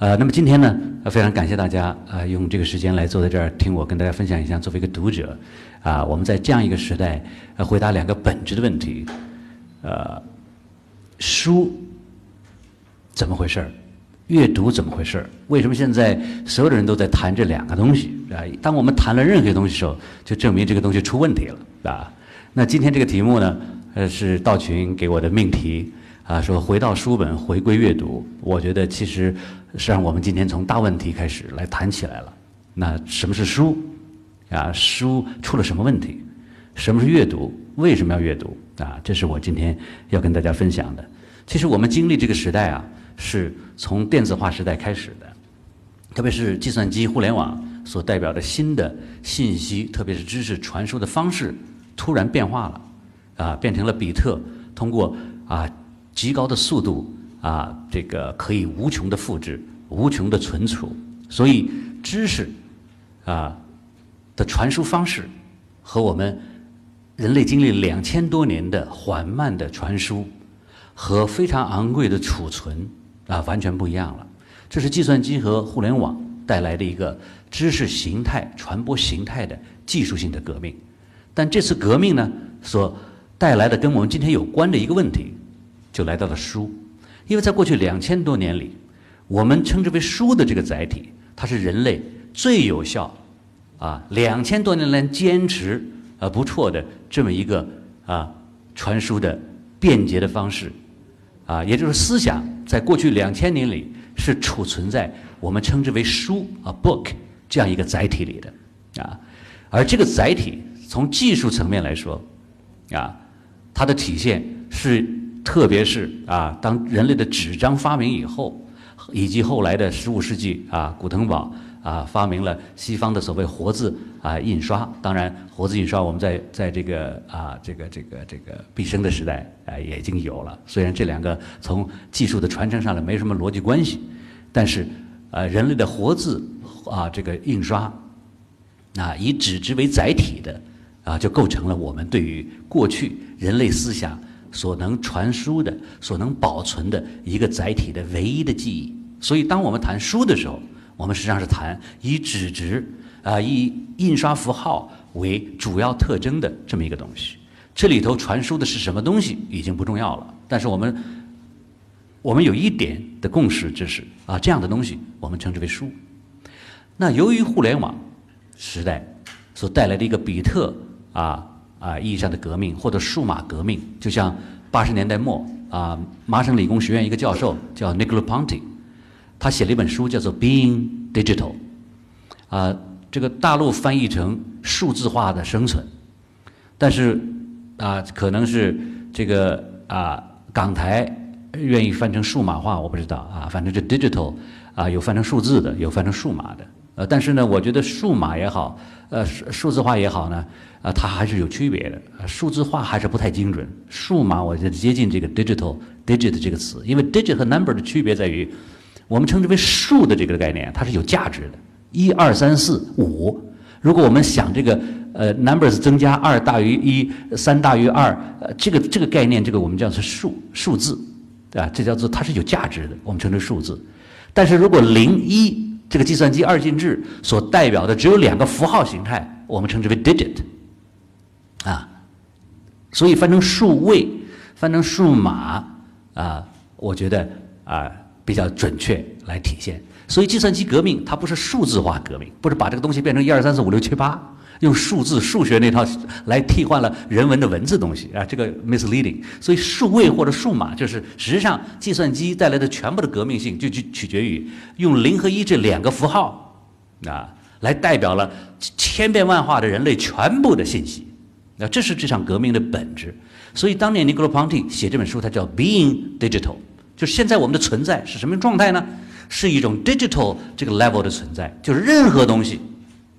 呃，那么今天呢，非常感谢大家啊、用这个时间来坐在这儿听我跟大家分享一下，作为一个读者，啊、我们在这样一个时代，呃，回答两个本质的问题，呃，书怎么回事儿？阅读怎么回事儿？为什么现在所有的人都在谈这两个东西啊？当我们谈了任何东西的时候，就证明这个东西出问题了啊。那今天这个题目呢，呃，是道群给我的命题啊，说回到书本，回归阅读。我觉得其实是让我们今天从大问题开始来谈起来了。那什么是书？啊，书出了什么问题？什么是阅读？为什么要阅读？啊，这是我今天要跟大家分享的。其实我们经历这个时代啊，是从电子化时代开始的，特别是计算机、互联网所代表的新的信息，特别是知识传输的方式，突然变化了，啊，变成了比特通过啊极高的速度啊，这个可以无穷的复制、无穷的存储，所以知识啊的传输方式和我们人类经历两千多年的缓慢的传输和非常昂贵的储存啊，完全不一样了。这是计算机和互联网带来的一个知识形态、传播形态的技术性的革命。但这次革命呢，所带来的跟我们今天有关的一个问题，就来到了书。因为在过去两千多年里，我们称之为书的这个载体，它是人类最有效啊，两千多年来坚持呃不错的这么一个啊传输的便捷的方式啊，也就是思想在过去两千年里是储存在我们称之为书啊 book 这样一个载体里的啊，而这个载体从技术层面来说啊，它的体现是特别是啊，当人类的纸张发明以后，以及后来的十五世纪啊，古腾堡啊发明了西方的所谓活字啊印刷。当然，活字印刷我们在在这个啊这个这个这个毕生的时代啊也已经有了。虽然这两个从技术的传承上来没什么逻辑关系，但是呃人类的活字啊这个印刷啊以纸质为载体的啊就构成了我们对于过去人类思想。所能传输的、所能保存的一个载体的唯一的记忆。所以，当我们谈书的时候，我们实际上是谈以纸质啊、以印刷符号为主要特征的这么一个东西。这里头传输的是什么东西已经不重要了，但是我们我们有一点的共识知识啊，这样的东西我们称之为书。那由于互联网时代所带来的一个比特啊。啊，意义上的革命或者数码革命，就像八十年代末啊，麻省理工学院一个教授叫 Nicolo Ponti，他写了一本书叫做《Being Digital》，啊，这个大陆翻译成“数字化的生存”，但是啊，可能是这个啊港台愿意翻成数码化，我不知道啊，反正这 digital 啊有翻成数字的，有翻成数码的，呃，但是呢，我觉得数码也好，呃，数数字化也好呢。啊，它还是有区别的。数字化还是不太精准，数码我觉得接近这个 digital digit 这个词，因为 digit 和 number 的区别在于，我们称之为数的这个概念，它是有价值的，一二三四五。如果我们想这个呃 numbers 增加二大于一，三大于二，呃，这个这个概念，这个我们叫做数数字，对吧？这叫做它是有价值的，我们称之数字。但是如果零一这个计算机二进制所代表的只有两个符号形态，我们称之为 digit。啊，所以翻成数位，翻成数码啊，我觉得啊比较准确来体现。所以计算机革命它不是数字化革命，不是把这个东西变成一二三四五六七八，用数字数学那套来替换了人文的文字东西啊，这个 misleading。所以数位或者数码就是实际上计算机带来的全部的革命性就取取决于用零和一这两个符号啊来代表了千变万化的人类全部的信息。那这是这场革命的本质，所以当年尼格罗· t 蒂写这本书，它叫《Being Digital》，就是现在我们的存在是什么状态呢？是一种 digital 这个 level 的存在，就是任何东西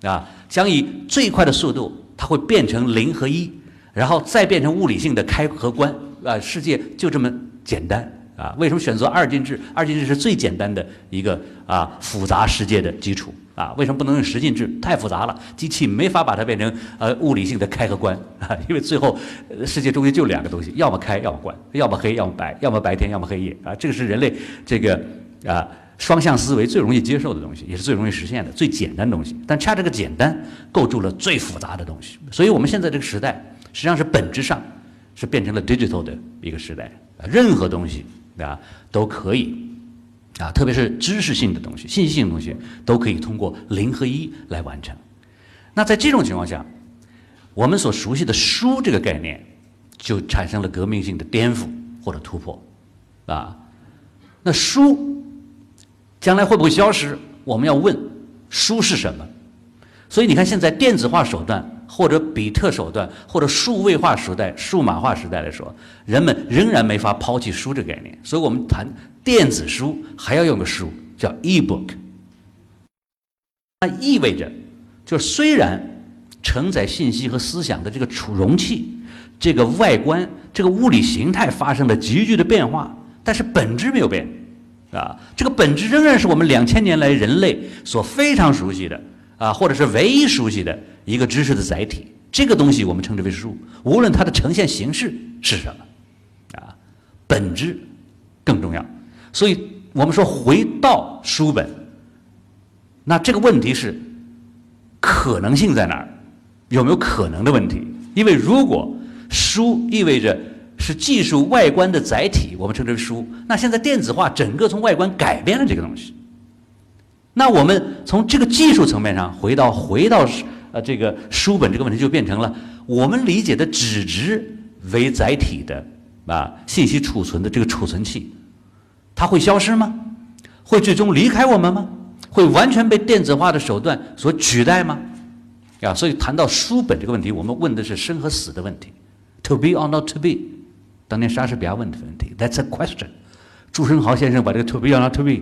啊，将以最快的速度，它会变成零和一，然后再变成物理性的开和关啊，世界就这么简单啊。为什么选择二进制？二进制是最简单的一个啊复杂世界的基础。啊，为什么不能用十进制？太复杂了，机器没法把它变成呃物理性的开和关啊，因为最后世界中间就两个东西，要么开，要么关，要么黑，要么白，要么白天，要么黑夜啊，这个是人类这个啊双向思维最容易接受的东西，也是最容易实现的、最简单的东西。但恰这个简单构筑了最复杂的东西。所以我们现在这个时代，实际上是本质上是变成了 digital 的一个时代。任何东西啊都可以啊，特别是知识性的东西、信息性的东西，都可以通过零和一来完成。那在这种情况下，我们所熟悉的书这个概念就产生了革命性的颠覆或者突破啊。那书。将来会不会消失？我们要问，书是什么？所以你看，现在电子化手段或者比特手段或者数位化时代、数码化时代来说，人们仍然没法抛弃书这个概念。所以我们谈电子书还要用个书，叫 e-book。那意味着，就是虽然承载信息和思想的这个储容器、这个外观、这个物理形态发生了急剧的变化，但是本质没有变。啊，这个本质仍然是我们两千年来人类所非常熟悉的啊，或者是唯一熟悉的一个知识的载体。这个东西我们称之为书，无论它的呈现形式是什么，啊，本质更重要。所以我们说回到书本，那这个问题是可能性在哪儿？有没有可能的问题？因为如果书意味着。是技术外观的载体，我们称之为书。那现在电子化整个从外观改变了这个东西。那我们从这个技术层面上回到回到呃这个书本这个问题，就变成了我们理解的纸质为载体的啊信息储存的这个储存器，它会消失吗？会最终离开我们吗？会完全被电子化的手段所取代吗？啊，所以谈到书本这个问题，我们问的是生和死的问题，to be or not to be。当年莎士比亚问的问题，That's a question。朱生豪先生把这个 To be or not to be，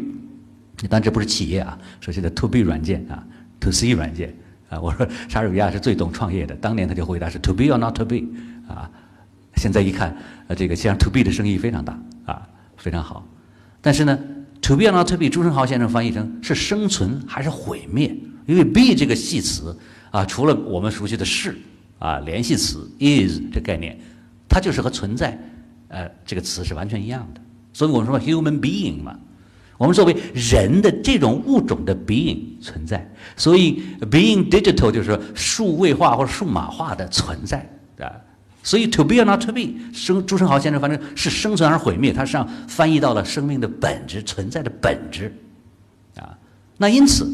但这不是企业啊，说现在 To be 软件啊，To C 软件啊。我说莎士比亚是最懂创业的，当年他就回答是 To be or not to be 啊。现在一看，呃，这个像 To be 的生意非常大啊，非常好。但是呢，To be or not to be，朱生豪先生翻译成是生存还是毁灭？因为 be 这个系词啊，除了我们熟悉的是啊，联系词 is 这概念，它就是和存在。呃，这个词是完全一样的，所以我们说 human being 嘛，我们作为人的这种物种的 being 存在，所以 being digital 就是说数位化或者数码化的存在啊，所以 to be or not to be，生朱生豪先生反正是生存而毁灭，他实际上翻译到了生命的本质存在的本质啊，那因此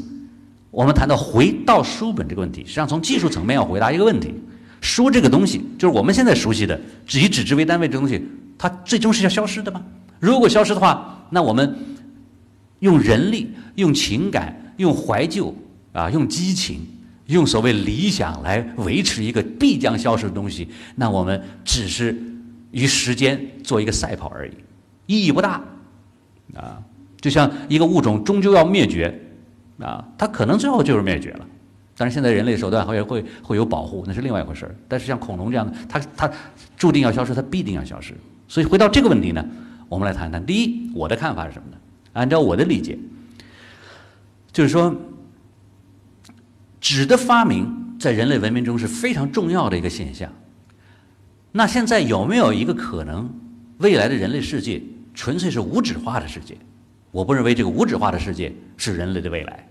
我们谈到回到书本这个问题，实际上从技术层面要回答一个问题，书这个东西就是我们现在熟悉的以纸质为单位这东西。它最终是要消失的吗？如果消失的话，那我们用人力、用情感、用怀旧啊、用激情、用所谓理想来维持一个必将消失的东西，那我们只是与时间做一个赛跑而已，意义不大啊。就像一个物种终究要灭绝啊，它可能最后就是灭绝了。但是现在人类手段会会会有保护，那是另外一回事儿。但是像恐龙这样的，它它注定要消失，它必定要消失。所以回到这个问题呢，我们来谈谈。第一，我的看法是什么呢？按照我的理解，就是说，纸的发明在人类文明中是非常重要的一个现象。那现在有没有一个可能，未来的人类世界纯粹是无纸化的世界？我不认为这个无纸化的世界是人类的未来，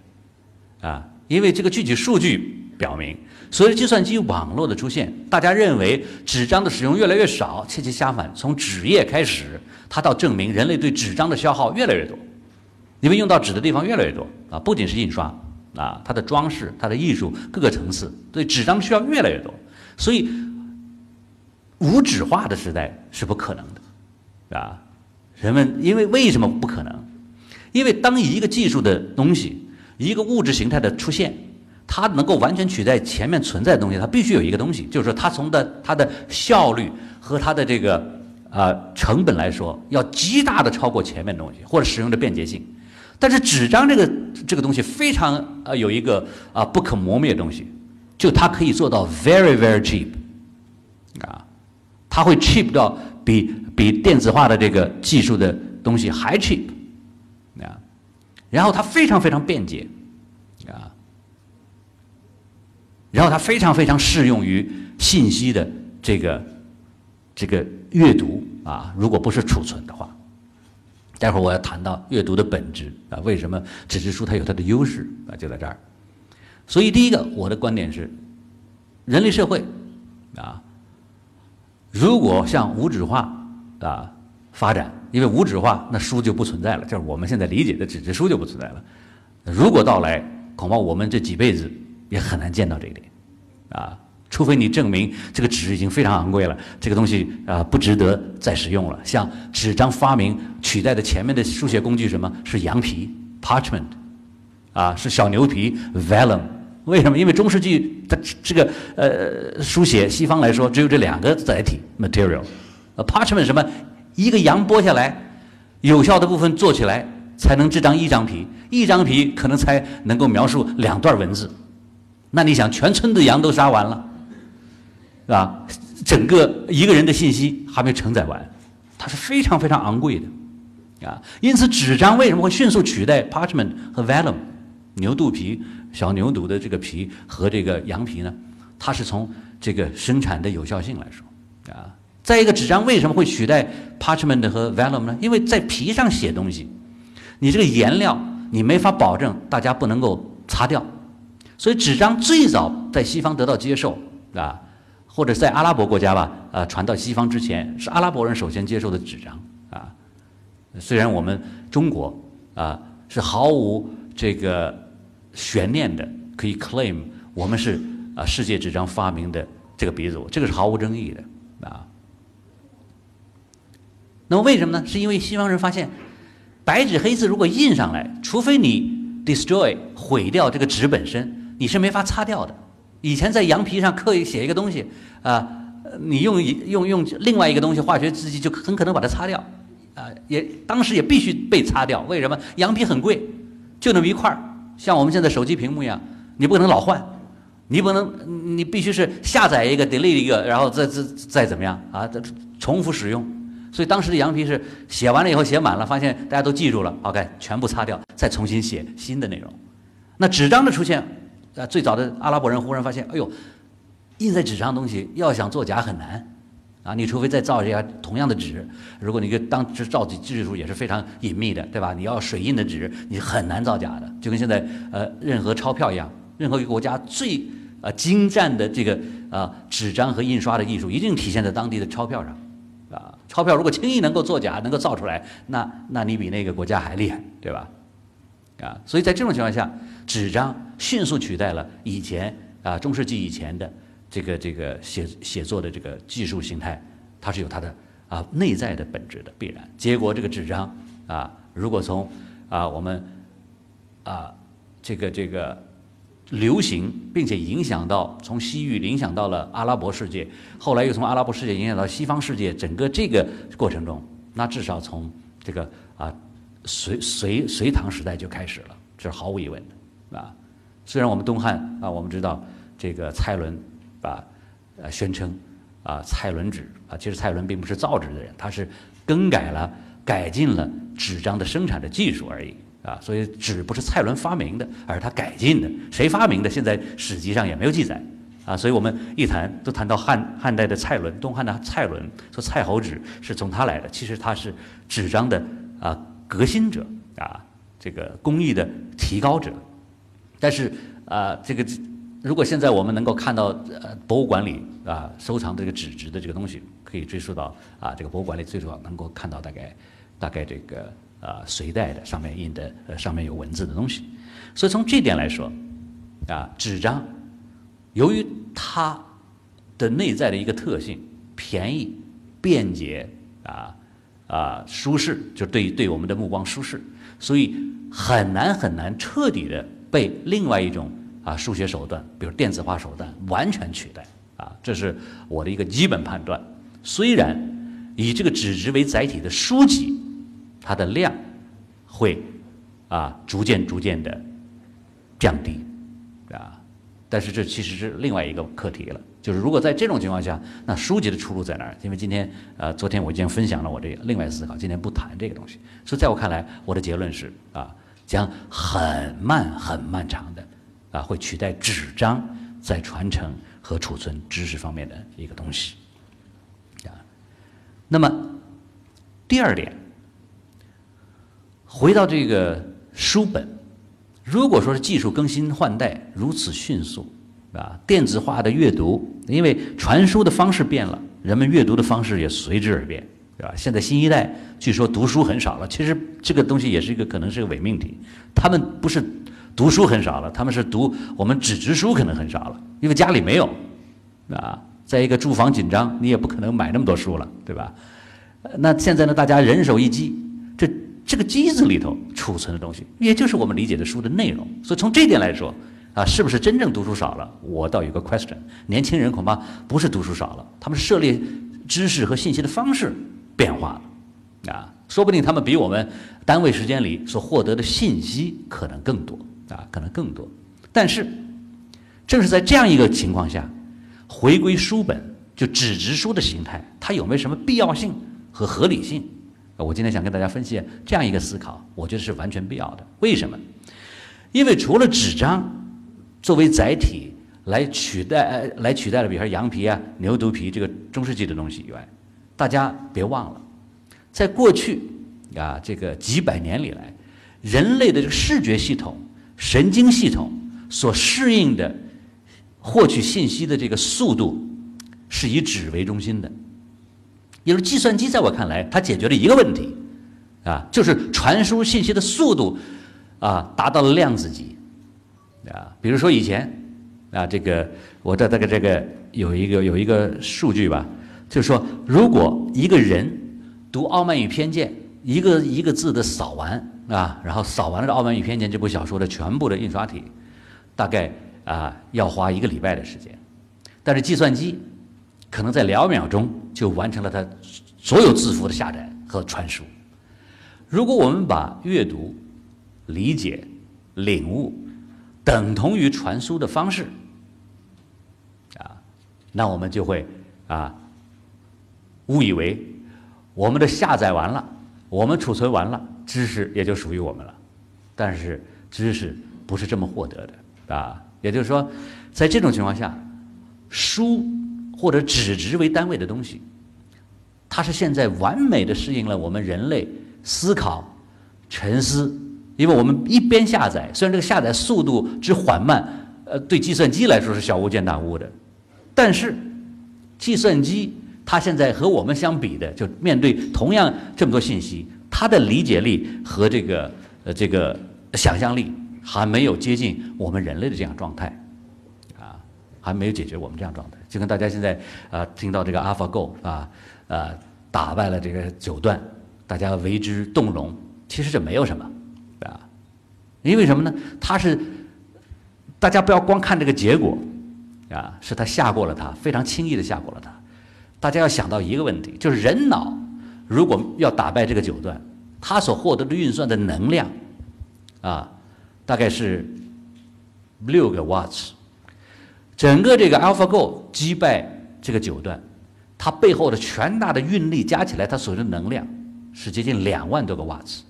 啊，因为这个具体数据。表明，随着计算机网络的出现，大家认为纸张的使用越来越少。恰恰相反，从纸页开始，它到证明人类对纸张的消耗越来越多，因为用到纸的地方越来越多啊，不仅是印刷啊，它的装饰、它的艺术各个层次，对纸张需要越来越多。所以，无纸化的时代是不可能的啊。人们因为为什么不可能？因为当一个技术的东西，一个物质形态的出现。它能够完全取代前面存在的东西，它必须有一个东西，就是说它从的它的效率和它的这个呃成本来说，要极大的超过前面的东西或者使用的便捷性。但是纸张这个这个东西非常呃有一个啊不可磨灭的东西，就它可以做到 very very cheap，啊，它会 cheap 到比比电子化的这个技术的东西还 cheap，啊，然后它非常非常便捷。然后它非常非常适用于信息的这个这个阅读啊，如果不是储存的话，待会儿我要谈到阅读的本质啊，为什么纸质书它有它的优势啊，就在这儿。所以第一个，我的观点是，人类社会啊，如果向无纸化啊发展，因为无纸化，那书就不存在了，就是我们现在理解的纸质书就不存在了。如果到来，恐怕我们这几辈子也很难见到这一点啊。除非你证明这个纸已经非常昂贵了，这个东西啊不值得再使用了。像纸张发明取代的前面的书写工具，什么是羊皮 （parchment） 啊？是小牛皮 （vellum）。为什么？因为中世纪它这个呃书写西方来说只有这两个载体 （material）。呃，parchment 什么？一个羊剥下来，有效的部分做起来才能这张一张皮，一张皮可能才能够描述两段文字。那你想，全村的羊都杀完了。是吧？整个一个人的信息还没承载完，它是非常非常昂贵的，啊，因此纸张为什么会迅速取代 parchment 和 vellum 牛肚皮小牛肚的这个皮和这个羊皮呢？它是从这个生产的有效性来说，啊，再一个纸张为什么会取代 parchment 和 vellum 呢？因为在皮上写东西，你这个颜料你没法保证大家不能够擦掉，所以纸张最早在西方得到接受，啊。或者在阿拉伯国家吧，呃，传到西方之前，是阿拉伯人首先接受的纸张啊。虽然我们中国啊是毫无这个悬念的，可以 claim 我们是啊世界纸张发明的这个鼻祖，这个是毫无争议的啊。那么为什么呢？是因为西方人发现，白纸黑字如果印上来，除非你 destroy 毁掉这个纸本身，你是没法擦掉的。以前在羊皮上刻意写一个东西，啊，你用用用另外一个东西化学制剂就很可能把它擦掉，啊，也当时也必须被擦掉。为什么？羊皮很贵，就那么一块儿，像我们现在手机屏幕一样，你不可能老换，你不能，你必须是下载一个 delete 一个，然后再再再怎么样啊？再重复使用。所以当时的羊皮是写完了以后写满了，发现大家都记住了，OK，全部擦掉，再重新写新的内容。那纸张的出现。啊，最早的阿拉伯人忽然发现，哎呦，印在纸上的东西要想作假很难，啊，你除非再造一下同样的纸，如果你个当时造纸技术也是非常隐秘的，对吧？你要水印的纸，你很难造假的，就跟现在呃任何钞票一样，任何一个国家最呃精湛的这个啊纸张和印刷的艺术，一定体现在当地的钞票上，啊，钞票如果轻易能够作假，能够造出来，那那你比那个国家还厉害，对吧？啊，所以在这种情况下，纸张迅速取代了以前啊中世纪以前的这个这个写写作的这个技术形态，它是有它的啊内在的本质的必然。结果这个纸张啊，如果从啊我们啊这个这个流行，并且影响到从西域影响到了阿拉伯世界，后来又从阿拉伯世界影响到西方世界，整个这个过程中，那至少从这个啊。隋隋隋唐时代就开始了，这是毫无疑问的，啊，虽然我们东汉啊，我们知道这个蔡伦，啊，呃，宣称啊，蔡伦纸啊，其实蔡伦并不是造纸的人，他是更改了、改进了纸张的生产的技术而已，啊，所以纸不是蔡伦发明的，而是他改进的。谁发明的？现在史籍上也没有记载，啊，所以我们一谈都谈到汉汉代的蔡伦，东汉的蔡伦，说蔡侯纸是从他来的，其实他是纸张的啊。革新者啊，这个工艺的提高者，但是啊，这个如果现在我们能够看到呃博物馆里啊收藏这个纸质的这个东西，可以追溯到啊这个博物馆里最主要能够看到大概大概这个啊隋代的上面印的呃上面有文字的东西，所以从这点来说啊纸张由于它的内在的一个特性便宜便捷啊。啊，舒适就对对我们的目光舒适，所以很难很难彻底的被另外一种啊数学手段，比如电子化手段完全取代啊，这是我的一个基本判断。虽然以这个纸质为载体的书籍，它的量会啊逐渐逐渐的降低啊，但是这其实是另外一个课题了。就是如果在这种情况下，那书籍的出路在哪儿？因为今天，呃，昨天我已经分享了我这个另外思考，今天不谈这个东西。所以在我看来，我的结论是啊，将很慢很漫长的啊，会取代纸张在传承和储存知识方面的一个东西啊。那么第二点，回到这个书本，如果说是技术更新换代如此迅速，啊，电子化的阅读，因为传输的方式变了，人们阅读的方式也随之而变，对吧？现在新一代据说读书很少了，其实这个东西也是一个可能是个伪命题，他们不是读书很少了，他们是读我们纸质书可能很少了，因为家里没有，啊，在一个住房紧张，你也不可能买那么多书了，对吧？那现在呢，大家人手一机，这。这个机子里头储存的东西，也就是我们理解的书的内容。所以从这点来说，啊，是不是真正读书少了？我倒有个 question。年轻人恐怕不是读书少了，他们涉猎知识和信息的方式变化了，啊，说不定他们比我们单位时间里所获得的信息可能更多，啊，可能更多。但是，正是在这样一个情况下，回归书本就纸质书的形态，它有没有什么必要性和合理性？我今天想跟大家分析这样一个思考，我觉得是完全必要的。为什么？因为除了纸张作为载体来取代、呃来取代了，比如说羊皮啊、牛犊皮这个中世纪的东西以外，大家别忘了，在过去啊这个几百年里来，人类的这个视觉系统、神经系统所适应的获取信息的这个速度，是以纸为中心的。因为计算机在我看来，它解决了一个问题，啊，就是传输信息的速度，啊，达到了量子级，啊，比如说以前，啊，这个我的这个这个有一个有一个数据吧，就是说，如果一个人读《傲慢与偏见》，一个一个字的扫完，啊，然后扫完了《傲慢与偏见》这部小说的全部的印刷体，大概啊要花一个礼拜的时间，但是计算机。可能在两秒钟就完成了它所有字符的下载和传输。如果我们把阅读、理解、领悟等同于传输的方式，啊，那我们就会啊误以为我们的下载完了，我们储存完了，知识也就属于我们了。但是知识不是这么获得的啊，也就是说，在这种情况下，书。或者纸质为单位的东西，它是现在完美的适应了我们人类思考、沉思。因为我们一边下载，虽然这个下载速度之缓慢，呃，对计算机来说是小巫见大巫的，但是计算机他现在和我们相比的，就面对同样这么多信息，他的理解力和这个呃这个想象力还没有接近我们人类的这样状态。啊还没有解决我们这样状态，就跟大家现在啊听到这个 AlphaGo 啊，呃打败了这个九段，大家为之动容。其实这没有什么，啊，因为什么呢？他是大家不要光看这个结果，啊，是他下过了他，非常轻易的下过了他。大家要想到一个问题，就是人脑如果要打败这个九段，它所获得的运算的能量，啊，大概是六个瓦兹。整个这个 AlphaGo 击败这个九段，它背后的全大的运力加起来，它所用的能量是接近两万多个瓦兹。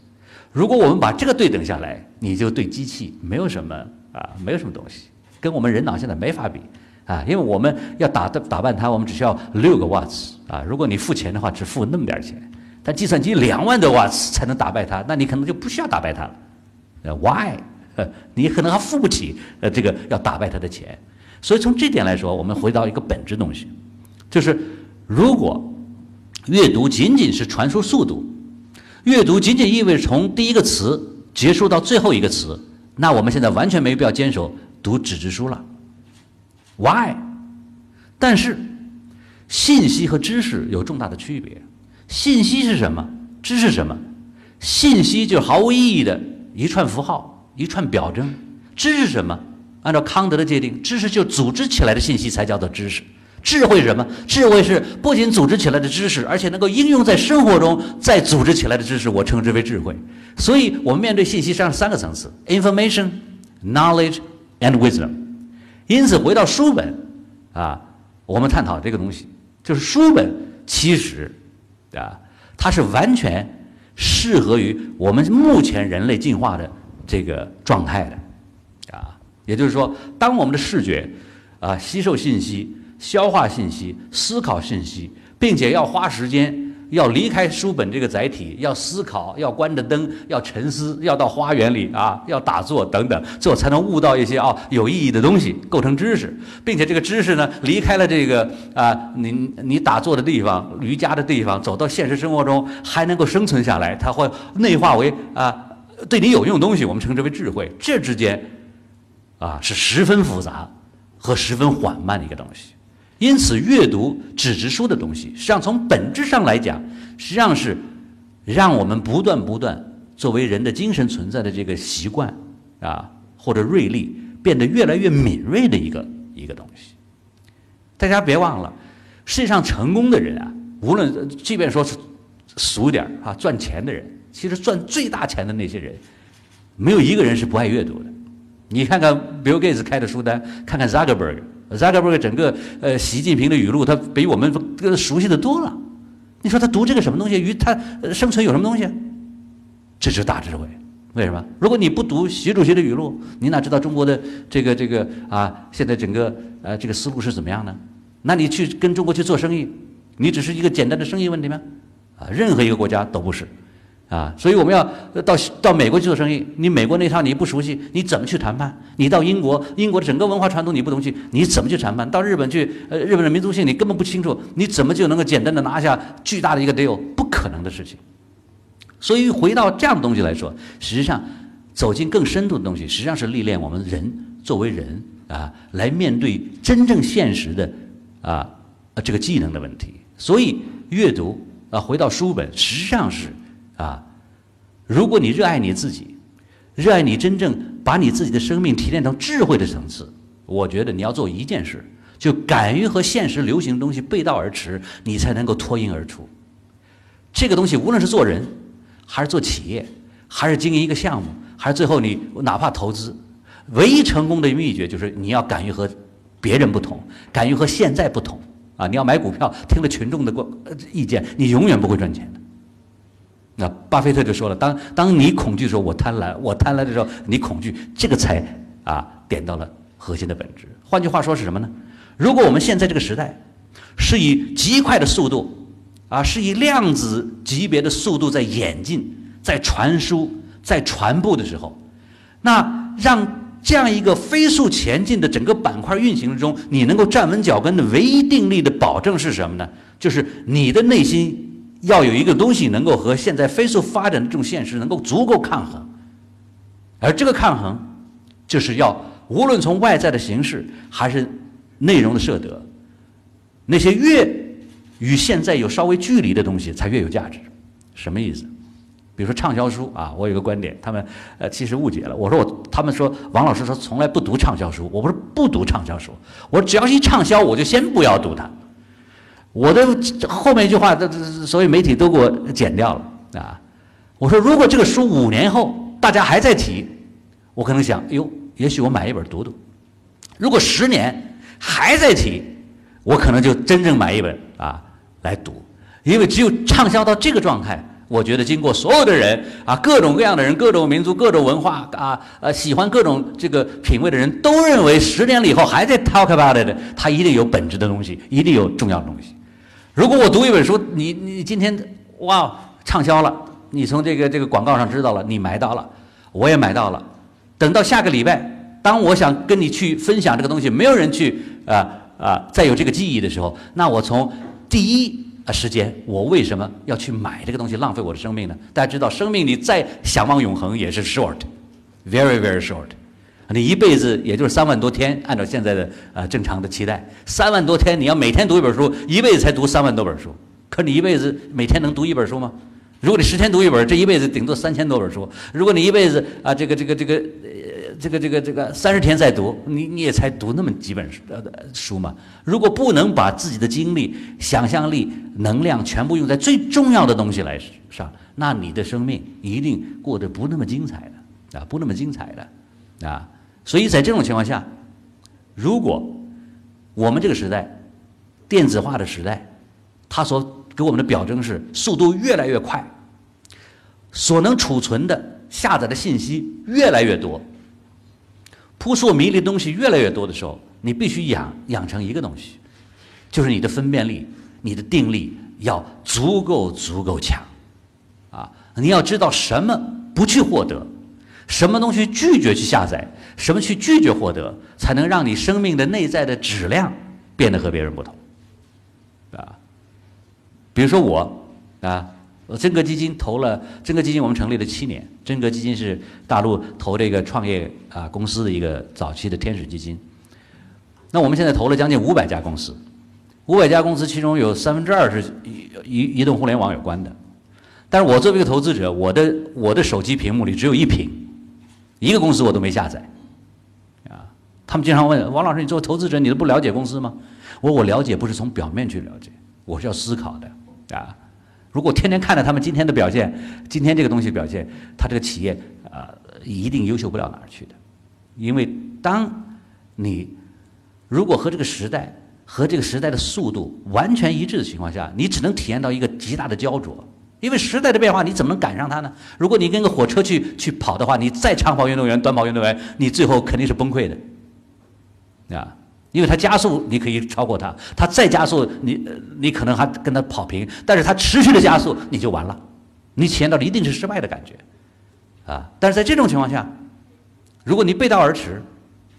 如果我们把这个对等下来，你就对机器没有什么啊，没有什么东西，跟我们人脑现在没法比啊，因为我们要打的打败它，我们只需要六个瓦兹啊。如果你付钱的话，只付那么点钱，但计算机两万多瓦兹才能打败它，那你可能就不需要打败它了。呃，Why？你可能还付不起呃这个要打败它的钱。所以从这点来说，我们回到一个本质东西，就是如果阅读仅仅是传输速度，阅读仅仅意味着从第一个词结束到最后一个词，那我们现在完全没必要坚守读纸质书了。Why？但是信息和知识有重大的区别。信息是什么？知识什么？信息就毫无意义的一串符号、一串表征。知识什么？按照康德的界定，知识就组织起来的信息才叫做知识。智慧什么？智慧是不仅组织起来的知识，而且能够应用在生活中再组织起来的知识，我称之为智慧。所以，我们面对信息上三个层次：information、knowledge and wisdom。因此，回到书本啊，我们探讨这个东西，就是书本其实啊，它是完全适合于我们目前人类进化的这个状态的。啊也就是说，当我们的视觉啊吸收信息、消化信息、思考信息，并且要花时间、要离开书本这个载体，要思考，要关着灯，要沉思，要到花园里啊，要打坐等等，最后才能悟到一些哦有意义的东西，构成知识，并且这个知识呢，离开了这个啊，你你打坐的地方、瑜伽的地方，走到现实生活中还能够生存下来，它会内化为啊对你有用的东西，我们称之为智慧。这之间啊是十分复杂和十分缓慢的一个东西。因此，阅读纸质书的东西，实际上从本质上来讲，实际上是让我们不断不断作为人的精神存在的这个习惯啊，或者锐利变得越来越敏锐的一个一个东西。大家别忘了，世界上成功的人啊，无论即便说是俗点啊，赚钱的人，其实赚最大钱的那些人，没有一个人是不爱阅读的。你看看 Bill Gates 开的书单，看看 Zuckerberg。扎克伯格整个呃，习近平的语录，他比我们更熟悉的多了。你说他读这个什么东西？与他生存有什么东西？这是大智慧。为什么？如果你不读习主席的语录，你哪知道中国的这个这个啊，现在整个呃这个思路是怎么样呢？那你去跟中国去做生意，你只是一个简单的生意问题吗？啊，任何一个国家都不是。啊，所以我们要到到美国去做生意，你美国那套你不熟悉，你怎么去谈判？你到英国，英国的整个文化传统你不懂去，你怎么去谈判？到日本去，呃，日本的民族性你根本不清楚，你怎么就能够简单的拿下巨大的一个 deal？不可能的事情。所以回到这样的东西来说，实际上走进更深度的东西，实际上是历练我们人作为人啊，来面对真正现实的啊这个技能的问题。所以阅读啊，回到书本，实际上是。啊，如果你热爱你自己，热爱你真正把你自己的生命提炼成智慧的层次，我觉得你要做一件事，就敢于和现实流行的东西背道而驰，你才能够脱颖而出。这个东西无论是做人，还是做企业，还是经营一个项目，还是最后你哪怕投资，唯一成功的秘诀就是你要敢于和别人不同，敢于和现在不同。啊，你要买股票，听了群众的过意见，你永远不会赚钱的。那巴菲特就说了：“当当你恐惧的时候，我贪婪；我贪婪的时候，你恐惧。这个才啊，点到了核心的本质。换句话说是什么呢？如果我们现在这个时代是以极快的速度啊，是以量子级别的速度在演进、在传输、在传播的时候，那让这样一个飞速前进的整个板块运行之中，你能够站稳脚跟的唯一定力的保证是什么呢？就是你的内心。”要有一个东西能够和现在飞速发展的这种现实能够足够抗衡，而这个抗衡，就是要无论从外在的形式还是内容的设得，那些越与现在有稍微距离的东西才越有价值。什么意思？比如说畅销书啊，我有个观点，他们呃其实误解了。我说我，他们说王老师说从来不读畅销书，我不是不读畅销书，我只要一畅销，我就先不要读它。我的后面一句话，这这所有媒体都给我剪掉了啊！我说，如果这个书五年后大家还在提，我可能想，哎呦，也许我买一本读读。如果十年还在提，我可能就真正买一本啊来读，因为只有畅销到这个状态，我觉得经过所有的人啊，各种各样的人，各种民族、各种文化啊，呃，喜欢各种这个品味的人都认为，十年了以后还在 talk about it，它一定有本质的东西，一定有重要的东西。如果我读一本书，你你今天哇畅销了，你从这个这个广告上知道了，你买到了，我也买到了。等到下个礼拜，当我想跟你去分享这个东西，没有人去啊啊再有这个记忆的时候，那我从第一啊时间，我为什么要去买这个东西，浪费我的生命呢？大家知道，生命你再想望永恒也是 short，very very short。你一辈子也就是三万多天，按照现在的呃正常的期待，三万多天你要每天读一本书，一辈子才读三万多本书。可你一辈子每天能读一本书吗？如果你十天读一本，这一辈子顶多三千多本书。如果你一辈子啊，这个这个这个呃这个这个这个三十天再读，你你也才读那么几本书呃书嘛。如果不能把自己的精力、想象力、能量全部用在最重要的东西来上，那你的生命一定过得不那么精彩的啊，不那么精彩的啊。所以在这种情况下，如果我们这个时代电子化的时代，它所给我们的表征是速度越来越快，所能储存的下载的信息越来越多，扑朔迷离的东西越来越多的时候，你必须养养成一个东西，就是你的分辨力、你的定力要足够足够强，啊，你要知道什么不去获得，什么东西拒绝去下载，什么去拒绝获得，才能让你生命的内在的质量变得和别人不同，啊，比如说我啊，真格基金投了真格基金，我们成立了七年，真格基金是大陆投这个创业啊公司的一个早期的天使基金，那我们现在投了将近五百家公司。五百家公司，其中有三分之二是移移移动互联网有关的。但是我作为一个投资者，我的我的手机屏幕里只有一屏，一个公司我都没下载。他们经常问王老师：“你作为投资者，你都不了解公司吗？”我说：“我了解，不是从表面去了解，我是要思考的。啊，如果天天看着他们今天的表现，今天这个东西表现，他这个企业啊，一定优秀不了哪儿去的。因为当你如果和这个时代，和这个时代的速度完全一致的情况下，你只能体验到一个极大的焦灼，因为时代的变化，你怎么能赶上它呢？如果你跟个火车去去跑的话，你再长跑运动员、短跑运动员，你最后肯定是崩溃的，啊，因为它加速你可以超过它，它再加速你你可能还跟它跑平，但是它持续的加速你就完了，你体验到的一定是失败的感觉，啊，但是在这种情况下，如果你背道而驰，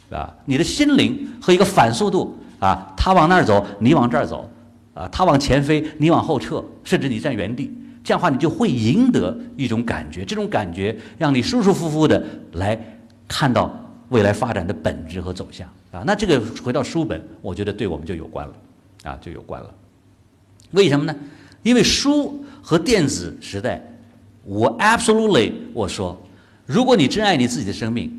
啊，你的心灵和一个反速度。啊，他往那儿走，你往这儿走，啊，他往前飞，你往后撤，甚至你站原地，这样的话你就会赢得一种感觉，这种感觉让你舒舒服服的来看到未来发展的本质和走向啊。那这个回到书本，我觉得对我们就有关了，啊，就有关了。为什么呢？因为书和电子时代，我 absolutely 我说，如果你真爱你自己的生命，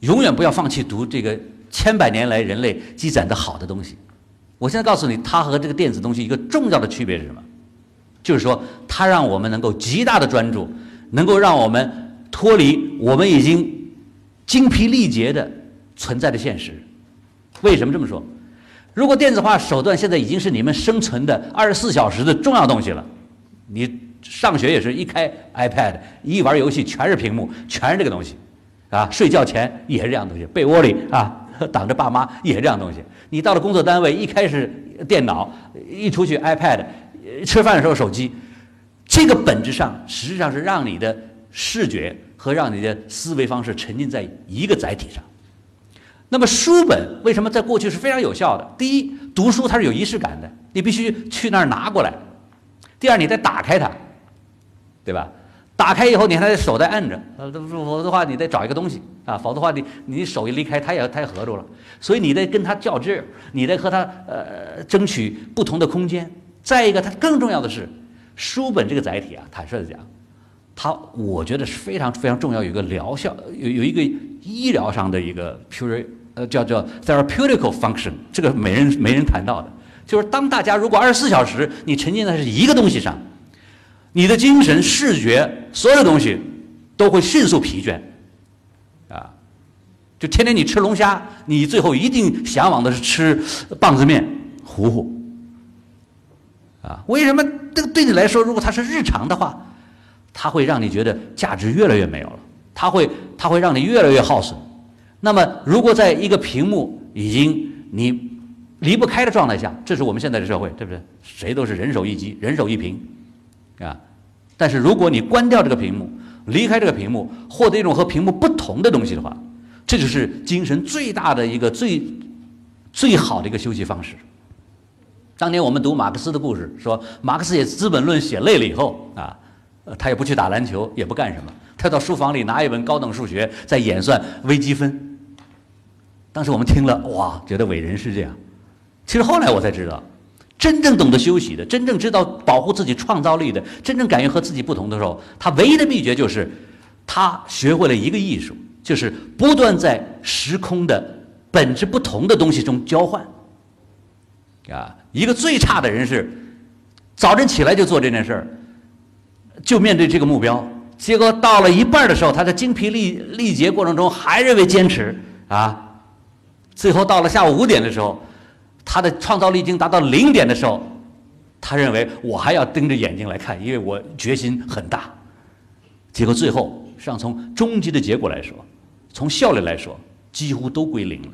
永远不要放弃读这个。千百年来，人类积攒的好的东西，我现在告诉你，它和这个电子东西一个重要的区别是什么？就是说，它让我们能够极大的专注，能够让我们脱离我们已经精疲力竭的存在的现实。为什么这么说？如果电子化手段现在已经是你们生存的二十四小时的重要东西了，你上学也是一开 iPad，一玩游戏全是屏幕，全是这个东西，啊，睡觉前也是这样东西，被窝里啊。挡着爸妈也是这样东西。你到了工作单位，一开始电脑，一出去 iPad，吃饭的时候手机，这个本质上实际上是让你的视觉和让你的思维方式沉浸在一个载体上。那么书本为什么在过去是非常有效的？第一，读书它是有仪式感的，你必须去那儿拿过来；第二，你得打开它，对吧？打开以后，你还得手在按着，否则的话，你得找一个东西啊，否则的话，你你手一离开，它也它也合住了。所以你得跟它较劲儿，你得和它呃争取不同的空间。再一个，它更重要的是，书本这个载体啊，坦率的讲，它我觉得是非常非常重要，有一个疗效，有有一个医疗上的一个 pure 呃叫叫 therapeutical function，这个没人没人谈到的，就是当大家如果二十四小时你沉浸在是一个东西上。你的精神、视觉，所有的东西都会迅速疲倦，啊，就天天你吃龙虾，你最后一定向往的是吃棒子面、糊糊，啊，为什么？这个对你来说，如果它是日常的话，它会让你觉得价值越来越没有了，它会它会让你越来越耗损。那么，如果在一个屏幕已经你离不开的状态下，这是我们现在的社会，对不对？谁都是人手一机，人手一屏。啊，但是如果你关掉这个屏幕，离开这个屏幕，获得一种和屏幕不同的东西的话，这就是精神最大的一个最最好的一个休息方式。当年我们读马克思的故事，说马克思写《资本论》写累了以后啊，他也不去打篮球，也不干什么，他到书房里拿一本高等数学，在演算微积分。当时我们听了，哇，觉得伟人是这样。其实后来我才知道。真正懂得休息的，真正知道保护自己创造力的，真正敢于和自己不同的时候，他唯一的秘诀就是，他学会了一个艺术，就是不断在时空的本质不同的东西中交换。啊，一个最差的人是，早晨起来就做这件事儿，就面对这个目标，结果到了一半的时候，他在精疲力力竭过程中还认为坚持啊，最后到了下午五点的时候。他的创造力已经达到零点的时候，他认为我还要盯着眼睛来看，因为我决心很大。结果最后，实际上从终极的结果来说，从效率来说，几乎都归零了。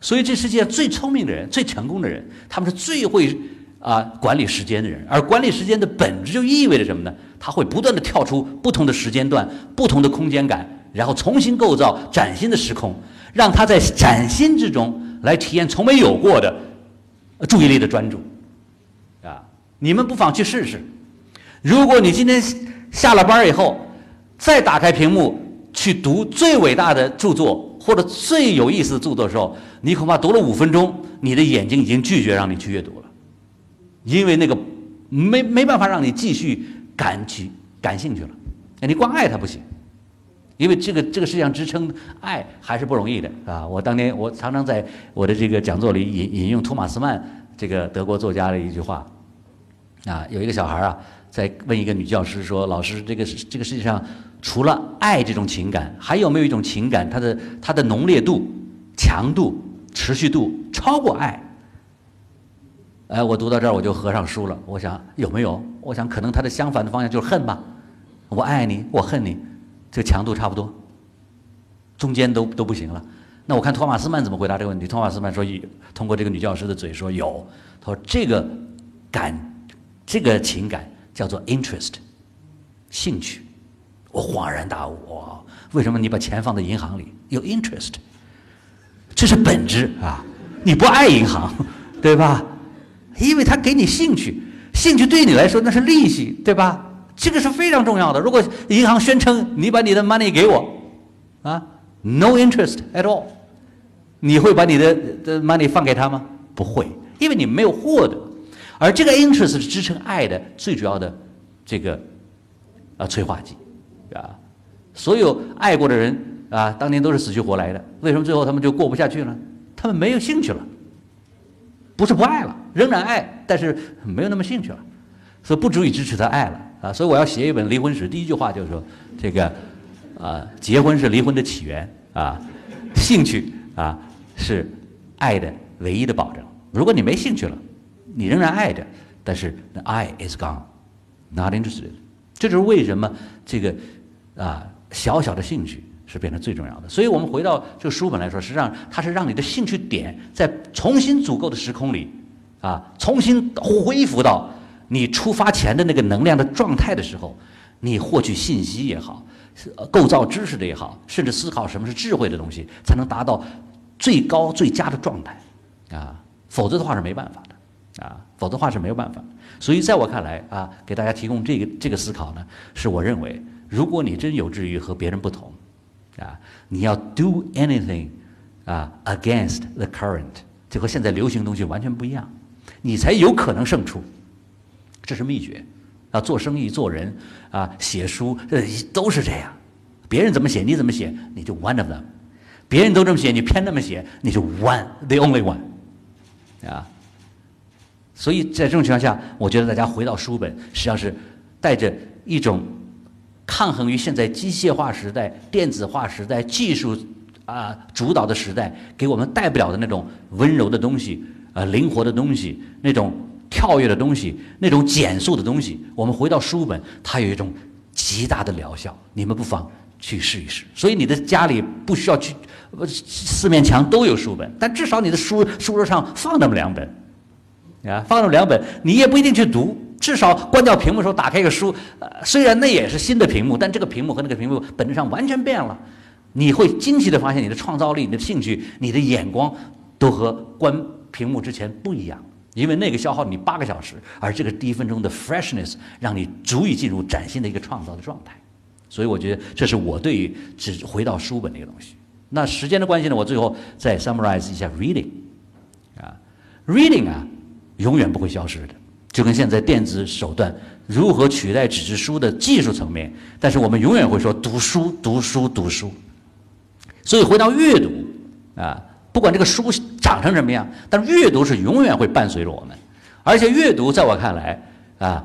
所以，这世界上最聪明的人、最成功的人，他们是最会啊管理时间的人，而管理时间的本质就意味着什么呢？他会不断的跳出不同的时间段、不同的空间感，然后重新构造崭新的时空，让他在崭新之中来体验从没有过的注意力的专注。啊，你们不妨去试试。如果你今天下了班以后，再打开屏幕去读最伟大的著作或者最有意思的著作的时候，你恐怕读了五分钟，你的眼睛已经拒绝让你去阅读了，因为那个没没办法让你继续感去感兴趣了。你光爱他不行，因为这个这个世界上支撑爱还是不容易的啊！我当年我常常在我的这个讲座里引引用托马斯曼这个德国作家的一句话啊，有一个小孩啊。在问一个女教师说：“老师，这个这个世界上除了爱这种情感，还有没有一种情感，它的它的浓烈度、强度、持续度超过爱？”哎，我读到这儿我就合上书了。我想有没有？我想可能它的相反的方向就是恨吧。我爱你，我恨你，这个强度差不多，中间都都不行了。那我看托马斯曼怎么回答这个问题？托马斯曼说：“通过这个女教师的嘴说有。”他说：“这个感，这个情感。”叫做 interest，兴趣。我恍然大悟，哇！为什么你把钱放在银行里？有 interest，这是本质啊！你不爱银行，对吧？因为他给你兴趣，兴趣对你来说那是利息，对吧？这个是非常重要的。如果银行宣称你把你的 money 给我，啊，no interest at all，你会把你的的 money 放给他吗？不会，因为你没有获得。而这个 interest 是支撑爱的最主要的这个啊催化剂，啊，所有爱过的人啊，当年都是死去活来的。为什么最后他们就过不下去了？他们没有兴趣了，不是不爱了，仍然爱，但是没有那么兴趣了，所以不足以支持他爱了啊。所以我要写一本离婚史，第一句话就是说，这个啊，结婚是离婚的起源啊，兴趣啊是爱的唯一的保证。如果你没兴趣了，你仍然爱着，但是 the eye is gone, not interested。这就是为什么这个啊小小的兴趣是变成最重要的。所以我们回到这个书本来说，实际上它是让你的兴趣点在重新足够的时空里啊，重新恢复到你出发前的那个能量的状态的时候，你获取信息也好，构造知识的也好，甚至思考什么是智慧的东西，才能达到最高最佳的状态啊，否则的话是没办法的。啊，否则的话是没有办法。所以在我看来啊，给大家提供这个这个思考呢，是我认为，如果你真有志于和别人不同，啊，你要 do anything 啊 against the current，就和现在流行东西完全不一样，你才有可能胜出。这是秘诀。啊，做生意、做人啊，写书，这都是这样。别人怎么写，你怎么写，你就 one of them。别人都这么写，你偏那么写，你就 one，the only one。啊。所以在这种情况下，我觉得大家回到书本，实际上是带着一种抗衡于现在机械化时代、电子化时代、技术啊主导的时代给我们带不了的那种温柔的东西、啊灵活的东西、那种跳跃的东西、那种减速的东西。我们回到书本，它有一种极大的疗效。你们不妨去试一试。所以你的家里不需要去四面墙都有书本，但至少你的书书桌上放那么两本。啊，放那么两本，你也不一定去读。至少关掉屏幕的时候，打开一个书，呃，虽然那也是新的屏幕，但这个屏幕和那个屏幕本质上完全变了。你会惊奇的发现，你的创造力、你的兴趣、你的眼光，都和关屏幕之前不一样。因为那个消耗你八个小时，而这个第一分钟的 freshness 让你足以进入崭新的一个创造的状态。所以我觉得这是我对于只回到书本的一个东西。那时间的关系呢，我最后再 summarize 一下 reading，啊，reading 啊。永远不会消失的，就跟现在电子手段如何取代纸质书的技术层面，但是我们永远会说读书、读书、读书。所以回到阅读啊，不管这个书长成什么样，但是阅读是永远会伴随着我们。而且阅读在我看来啊，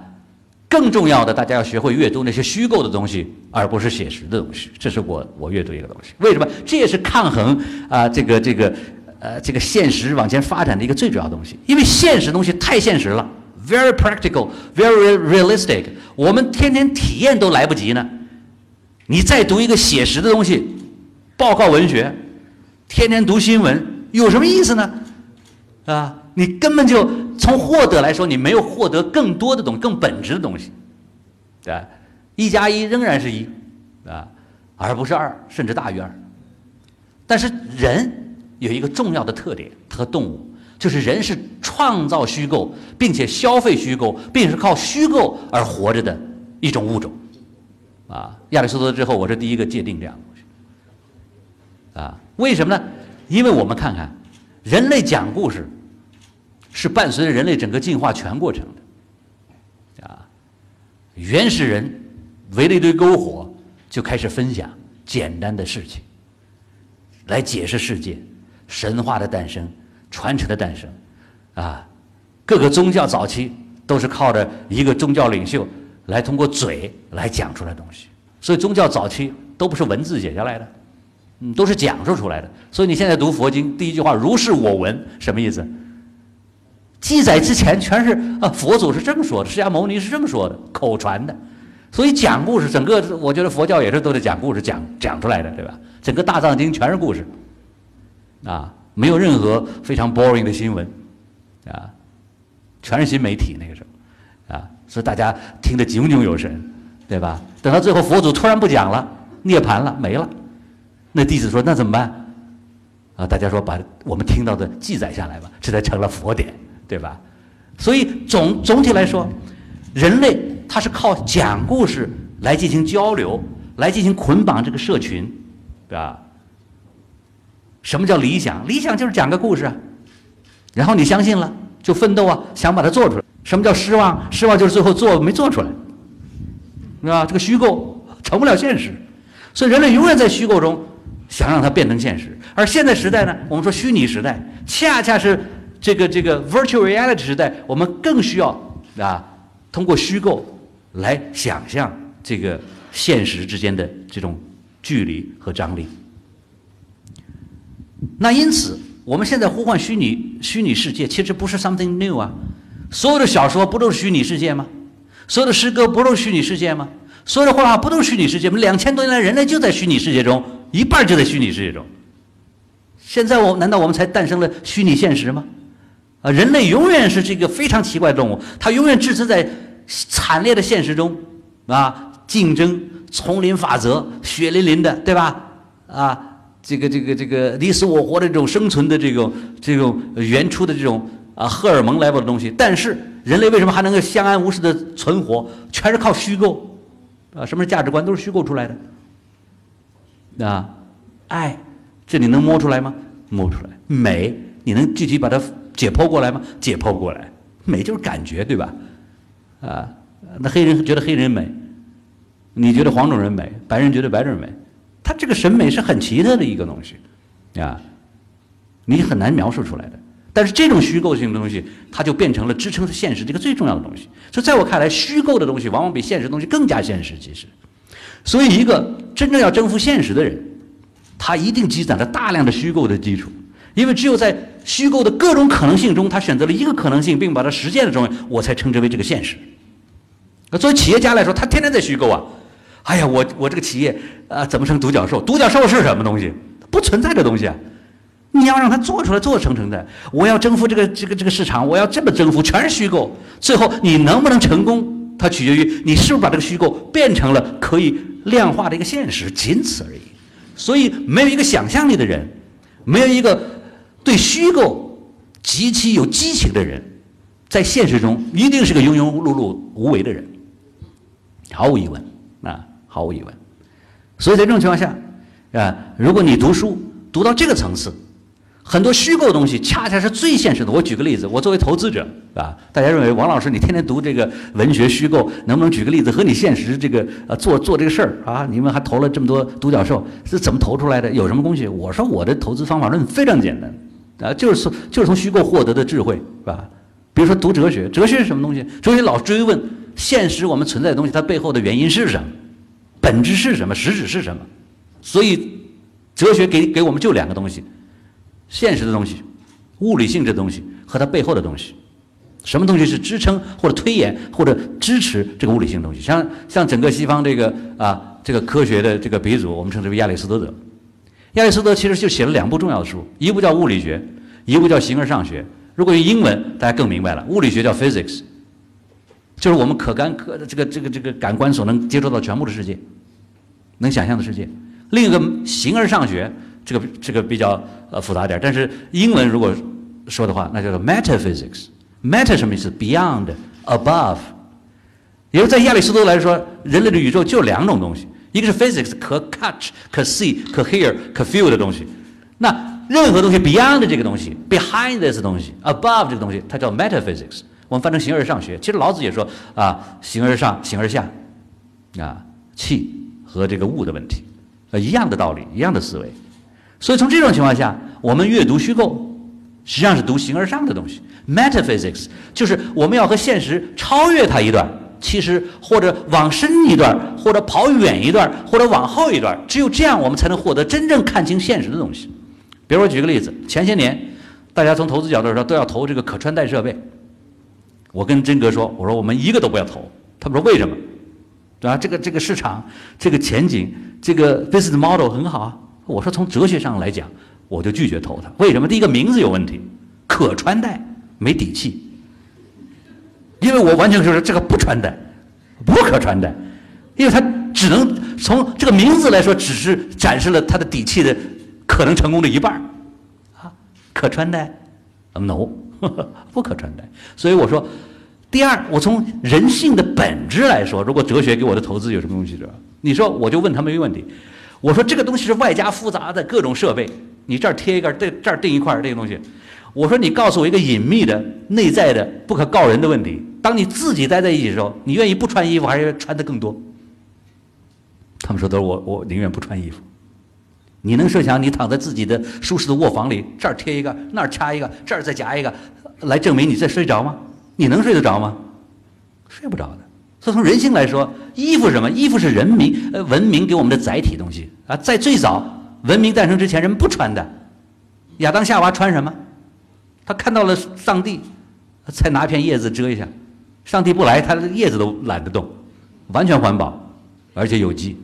更重要的，大家要学会阅读那些虚构的东西，而不是写实的东西。这是我我阅读一个东西。为什么？这也是抗衡啊，这个这个。呃，这个现实往前发展的一个最主要东西，因为现实东西太现实了，very practical，very realistic，我们天天体验都来不及呢。你再读一个写实的东西，报告文学，天天读新闻，有什么意思呢？啊，你根本就从获得来说，你没有获得更多的东、更本质的东西，对？一加一仍然是一，啊，而不是二，甚至大于二。但是人有一个重要的特点，和动物就是人是创造虚构，并且消费虚构，并是靠虚构而活着的一种物种。啊，亚里士多德之后，我是第一个界定这样的东西。啊，为什么呢？因为我们看看，人类讲故事是伴随着人类整个进化全过程的。啊，原始人围了一堆篝火，就开始分享简单的事情，来解释世界，神话的诞生，传承的诞生。啊，各个宗教早期都是靠着一个宗教领袖。来通过嘴来讲出来东西，所以宗教早期都不是文字写下来的，嗯，都是讲述出来的。所以你现在读佛经，第一句话“如是我闻”什么意思？记载之前全是啊，佛祖是这么说的，释迦牟尼是这么说的，口传的。所以讲故事，整个我觉得佛教也是都得讲故事讲讲出来的，对吧？整个大藏经全是故事，啊，没有任何非常 boring 的新闻，啊，全是新媒体那个时候。啊所以大家听得炯炯有神，对吧？等到最后佛祖突然不讲了，涅槃了，没了，那弟子说那怎么办？啊，大家说把我们听到的记载下来吧，这才成了佛典，对吧？所以总总体来说，人类他是靠讲故事来进行交流，来进行捆绑这个社群，对吧？什么叫理想？理想就是讲个故事啊，然后你相信了，就奋斗啊，想把它做出来。什么叫失望？失望就是最后做没做出来，是吧？这个虚构成不了现实，所以人类永远在虚构中想让它变成现实。而现在时代呢，我们说虚拟时代，恰恰是这个这个 virtual reality 时代，我们更需要啊，通过虚构来想象这个现实之间的这种距离和张力。那因此，我们现在呼唤虚拟虚拟世界，其实不是 something new 啊。所有的小说不都是虚拟世界吗？所有的诗歌不都是虚拟世界吗？所有的画画不都是虚拟世界吗？两千多年来，人类就在虚拟世界中，一半就在虚拟世界中。现在我难道我们才诞生了虚拟现实吗？啊，人类永远是这个非常奇怪的动物，它永远置身在惨烈的现实中，啊，竞争、丛林法则、血淋淋的，对吧？啊，这个这个这个你死我活的这种生存的这种这种原初的这种。啊，荷尔蒙 level 的东西，但是人类为什么还能够相安无事的存活？全是靠虚构，啊，什么是价值观都是虚构出来的。啊，爱，这你能摸出来吗？摸出来。美，你能具体把它解剖过来吗？解剖过来。美就是感觉，对吧？啊，那黑人觉得黑人美，你觉得黄种人美，白人觉得白种人美，他这个审美是很奇特的一个东西，啊，你很难描述出来的。但是这种虚构性的东西，它就变成了支撑现实这个最重要的东西。所以在我看来，虚构的东西往往比现实东西更加现实。其实，所以一个真正要征服现实的人，他一定积攒了大量的虚构的基础。因为只有在虚构的各种可能性中，他选择了一个可能性，并把它实现了中，我才称之为这个现实。那作为企业家来说，他天天在虚构啊！哎呀，我我这个企业啊，怎么成独角兽？独角兽是什么东西？不存在的东西啊！你要让它做出来，做成成的。我要征服这个这个这个市场，我要这么征服，全是虚构。最后你能不能成功，它取决于你是不是把这个虚构变成了可以量化的一个现实，仅此而已。所以，没有一个想象力的人，没有一个对虚构极其有激情的人，在现实中一定是个庸庸碌碌、无为的人，毫无疑问，毫无疑问。所以在这种情况下啊，如果你读书读到这个层次，很多虚构的东西恰恰是最现实的。我举个例子，我作为投资者，啊，大家认为王老师你天天读这个文学虚构，能不能举个例子和你现实这个呃做做这个事儿啊？你们还投了这么多独角兽，是怎么投出来的？有什么东西？我说我的投资方法论非常简单，啊，就是从就是从虚构获得的智慧，是吧？比如说读哲学，哲学是什么东西？哲学老追问现实我们存在的东西它背后的原因是什么，本质是什么，实质是什么？所以哲学给给我们就两个东西。现实的东西，物理性质的东西和它背后的东西，什么东西是支撑或者推演或者支持这个物理性东西？像像整个西方这个啊这个科学的这个鼻祖，我们称之为亚里士多德。亚里士多德其实就写了两部重要的书，一部叫《物理学》，一部叫《形而上学》如果用英文，大家更明白了，物理学叫 physics，就是我们可感可这个这个这个感官所能接触到全部的世界，能想象的世界。另一个形而上学，这个这个比较呃复杂点，但是英文如果说的话，那叫做 metaphysics。meta 什么意思？beyond，above。也就在亚里士多德来说，人类的宇宙就两种东西，一个是 physics，可 touch、可 see、可 hear、可 feel 的东西。那任何东西 beyond 这个东西，behind this 东西，above 这个东西，它叫 metaphysics。我们翻成形而上学。其实老子也说啊，形而上，形而下，啊，气和这个物的问题，呃，一样的道理，一样的思维。所以从这种情况下，我们阅读虚构，实际上是读形而上的东西。metaphysics 就是我们要和现实超越它一段。其实，或者往深一段，或者跑远一段，或者往后一段，只有这样，我们才能获得真正看清现实的东西。比如我举个例子，前些年，大家从投资角度说都要投这个可穿戴设备。我跟真哥说，我说我们一个都不要投。他们说为什么？对吧？这个这个市场，这个前景，这个 business model 很好啊。我说从哲学上来讲，我就拒绝投它。为什么？第一个名字有问题，可穿戴没底气。因为我完全就是这个不穿戴，不可穿戴，因为它只能从这个名字来说，只是展示了它的底气的可能成功的一半，啊，可穿戴，no，不可穿戴。所以我说，第二，我从人性的本质来说，如果哲学给我的投资有什么东西，是吧？你说我就问他们一个问题，我说这个东西是外加复杂的各种设备，你这儿贴一个，这这儿钉一块儿这个东西。我说：“你告诉我一个隐秘的、内在的、不可告人的问题。当你自己待在一起的时候，你愿意不穿衣服，还是穿的更多？”他们说：“都是我，我宁愿不穿衣服。”你能设想你躺在自己的舒适的卧房里，这儿贴一个，那儿掐一个，这儿再夹一个，来证明你在睡着吗？你能睡得着吗？睡不着的。所以从人性来说，衣服什么？衣服是人民呃文明给我们的载体东西啊。在最早文明诞生之前，人们不穿的。亚当夏娃穿什么？他看到了上帝，才拿片叶子遮一下。上帝不来，他的叶子都懒得动，完全环保，而且有机，